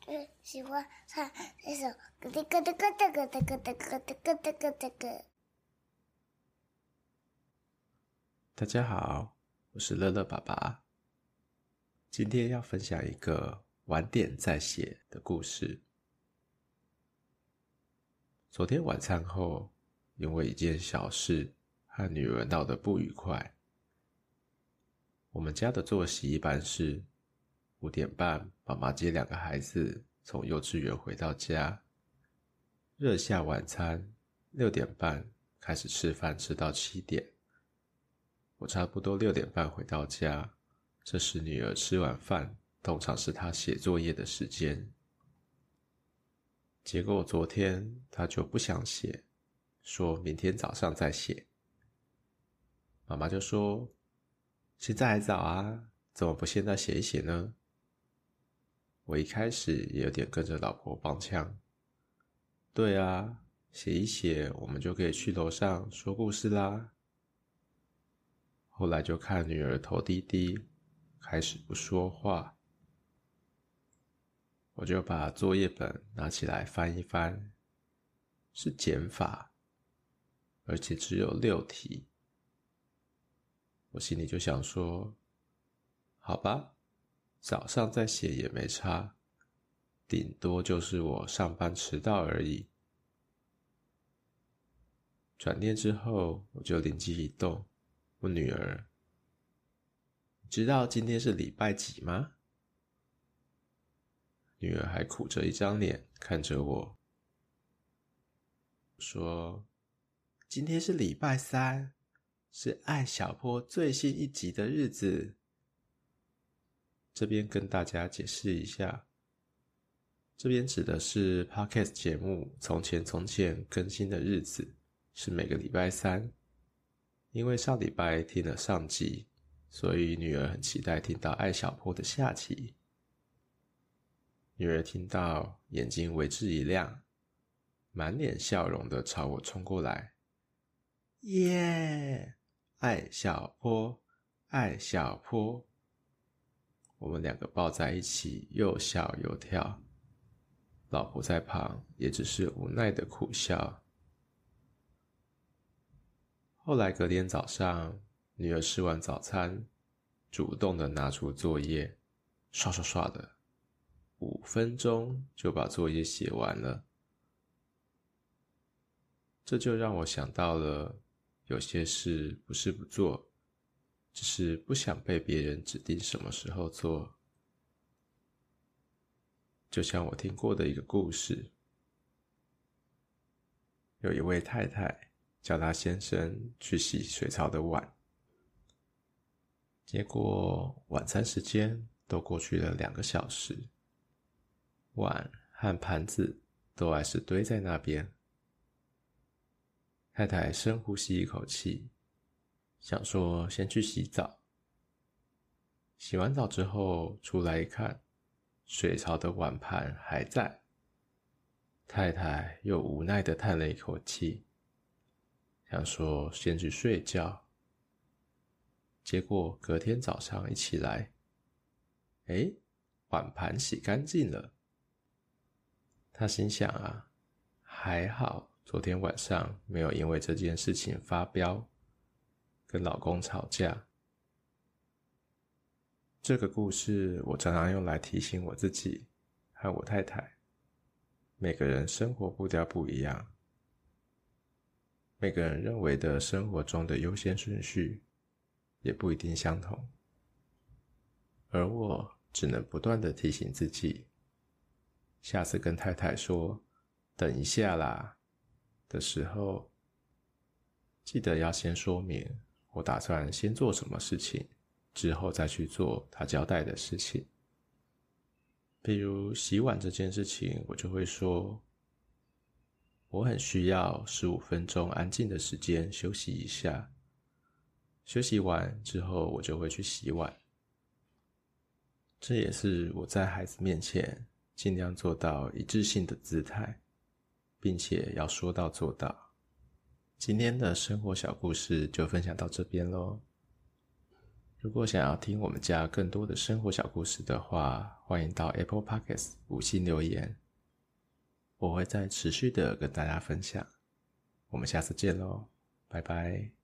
最喜欢唱这首咯哒咯哒咯哒咯哒咯哒咯哒咯哒咯哒咯。大家好，我是乐乐爸爸。今天要分享一个晚点再写的故事。昨天晚餐后，因为一件小事和女儿闹得不愉快。我们家的作息一般是五点半，妈妈接两个孩子从幼稚园回到家，热下晚餐，六点半开始吃饭，吃到七点。我差不多六点半回到家，这时女儿吃完饭，通常是她写作业的时间。结果昨天她就不想写，说明天早上再写。妈妈就说。现在还早啊，怎么不现在写一写呢？我一开始也有点跟着老婆帮腔。对啊，写一写，我们就可以去楼上说故事啦。后来就看女儿头低低，开始不说话，我就把作业本拿起来翻一翻，是减法，而且只有六题。我心里就想说：“好吧，早上再写也没差，顶多就是我上班迟到而已。”转念之后，我就灵机一动，问女儿：“知道今天是礼拜几吗？”女儿还苦着一张脸看着我，说：“今天是礼拜三。”是艾小坡最新一集的日子。这边跟大家解释一下，这边指的是 Podcast 节目《从前从前》更新的日子，是每个礼拜三。因为上礼拜听了上集，所以女儿很期待听到艾小坡的下集。女儿听到，眼睛为之一亮，满脸笑容的朝我冲过来，耶！艾小坡，艾小坡，我们两个抱在一起，又笑又跳。老婆在旁也只是无奈的苦笑。后来隔天早上，女儿吃完早餐，主动的拿出作业，刷刷刷的，五分钟就把作业写完了。这就让我想到了。有些事不是不做，只是不想被别人指定什么时候做。就像我听过的一个故事，有一位太太叫她先生去洗水槽的碗，结果晚餐时间都过去了两个小时，碗和盘子都还是堆在那边。太太深呼吸一口气，想说先去洗澡。洗完澡之后出来一看，水槽的碗盘还在。太太又无奈的叹了一口气，想说先去睡觉。结果隔天早上一起来，诶，碗盘洗干净了。他心想啊，还好。昨天晚上没有因为这件事情发飙，跟老公吵架。这个故事我常常用来提醒我自己和我太太，每个人生活步调不一样，每个人认为的生活中的优先顺序也不一定相同，而我只能不断的提醒自己，下次跟太太说，等一下啦。的时候，记得要先说明我打算先做什么事情，之后再去做他交代的事情。比如洗碗这件事情，我就会说，我很需要十五分钟安静的时间休息一下。休息完之后，我就会去洗碗。这也是我在孩子面前尽量做到一致性的姿态。并且要说到做到。今天的生活小故事就分享到这边喽。如果想要听我们家更多的生活小故事的话，欢迎到 Apple Podcast 五星留言，我会再持续的跟大家分享。我们下次见喽，拜拜。